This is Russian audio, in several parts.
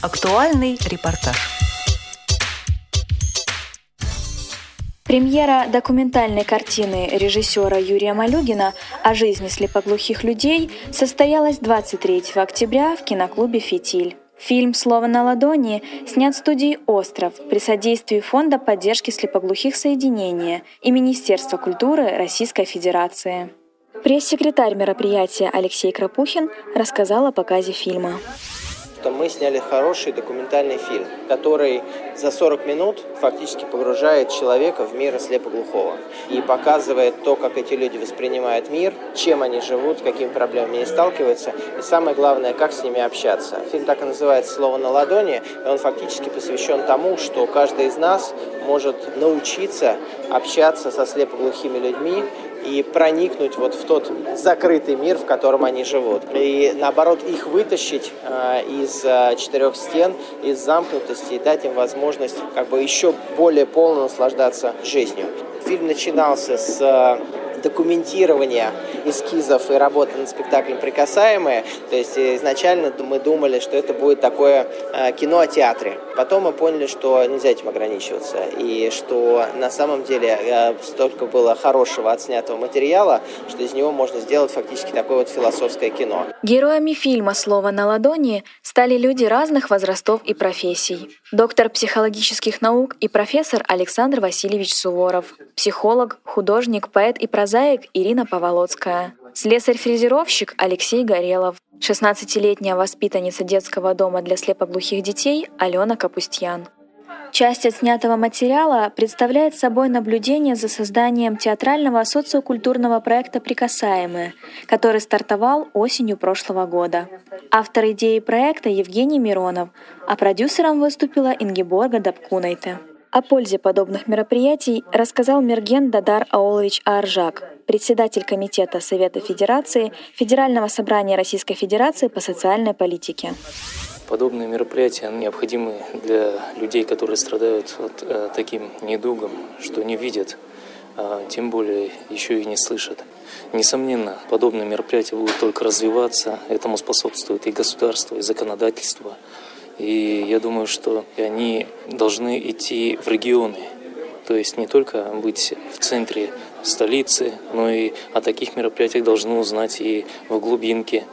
Актуальный репортаж. Премьера документальной картины режиссера Юрия Малюгина о жизни слепоглухих людей состоялась 23 октября в киноклубе «Фитиль». Фильм «Слово на ладони» снят в студии «Остров» при содействии Фонда поддержки слепоглухих соединения и Министерства культуры Российской Федерации. Пресс-секретарь мероприятия Алексей Крапухин рассказал о показе фильма что мы сняли хороший документальный фильм, который за 40 минут фактически погружает человека в мир слепоглухого и показывает то, как эти люди воспринимают мир, чем они живут, какими проблемами они сталкиваются, и самое главное, как с ними общаться. Фильм так и называется «Слово на ладони», и он фактически посвящен тому, что каждый из нас может научиться общаться со слепоглухими людьми, и проникнуть вот в тот закрытый мир, в котором они живут. И наоборот, их вытащить э, из э, четырех стен, из замкнутости и дать им возможность как бы еще более полно наслаждаться жизнью. Фильм начинался с документирования эскизов и работы над спектаклем «Прикасаемые». То есть изначально мы думали, что это будет такое э, кино о театре. Потом мы поняли, что нельзя этим ограничиваться. И что на самом деле э, столько было хорошего отснятого материала, что из него можно сделать фактически такое вот философское кино. Героями фильма «Слово на ладони» стали люди разных возрастов и профессий. Доктор психологических наук и профессор Александр Васильевич Суворов, психолог, художник, поэт и прозаик Ирина Поволоцкая, слесарь-фрезеровщик Алексей Горелов, 16-летняя воспитанница детского дома для слепоглухих детей Алена Капустьян. Часть отснятого материала представляет собой наблюдение за созданием театрального социокультурного проекта «Прикасаемые», который стартовал осенью прошлого года. Автор идеи проекта Евгений Миронов, а продюсером выступила Ингеборга Дабкунайте. О пользе подобных мероприятий рассказал Мерген Дадар Аолович Аржак, председатель Комитета Совета Федерации Федерального собрания Российской Федерации по социальной политике. Подобные мероприятия необходимы для людей, которые страдают вот, э, таким недугом, что не видят, а тем более еще и не слышат. Несомненно, подобные мероприятия будут только развиваться, этому способствует и государство, и законодательство – и я думаю, что они должны идти в регионы, то есть не только быть в центре столицы, но и о таких мероприятиях должны узнать и в глубинке,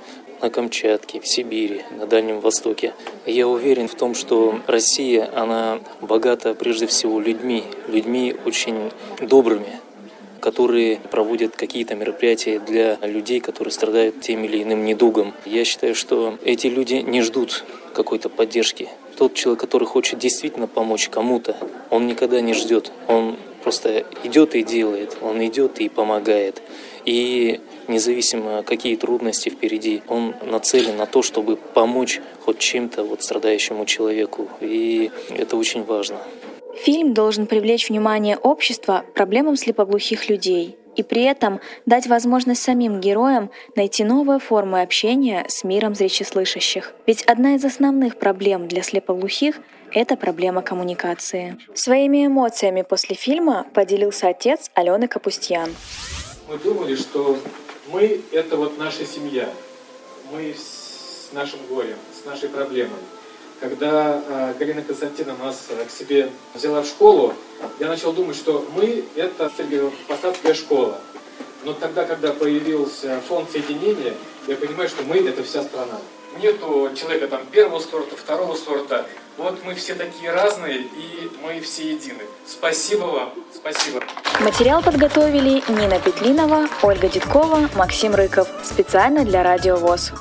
на Камчатке, в Сибири, на Дальнем Востоке. Я уверен в том, что Россия, она богата прежде всего людьми, людьми очень добрыми, которые проводят какие-то мероприятия для людей, которые страдают тем или иным недугом. Я считаю, что эти люди не ждут какой-то поддержки. Тот человек, который хочет действительно помочь кому-то, он никогда не ждет. Он просто идет и делает, он идет и помогает. И независимо какие трудности впереди, он нацелен на то, чтобы помочь хоть чем-то вот страдающему человеку. И это очень важно. Фильм должен привлечь внимание общества проблемам слепоглухих людей и при этом дать возможность самим героям найти новые формы общения с миром зрячеслышащих. Ведь одна из основных проблем для слепоглухих — это проблема коммуникации. Своими эмоциями после фильма поделился отец Алены Капустьян. Мы думали, что мы — это вот наша семья. Мы с нашим горем, с нашей проблемой. Когда э, Галина Константиновна нас э, к себе взяла в школу, я начал думать, что мы – это посадская школа. Но тогда, когда появился фонд соединения, я понимаю, что мы – это вся страна. Нету человека там первого сорта, второго сорта. Вот мы все такие разные, и мы все едины. Спасибо вам, спасибо. Материал подготовили Нина Петлинова, Ольга Дедкова, Максим Рыков. Специально для Радио ВОЗ.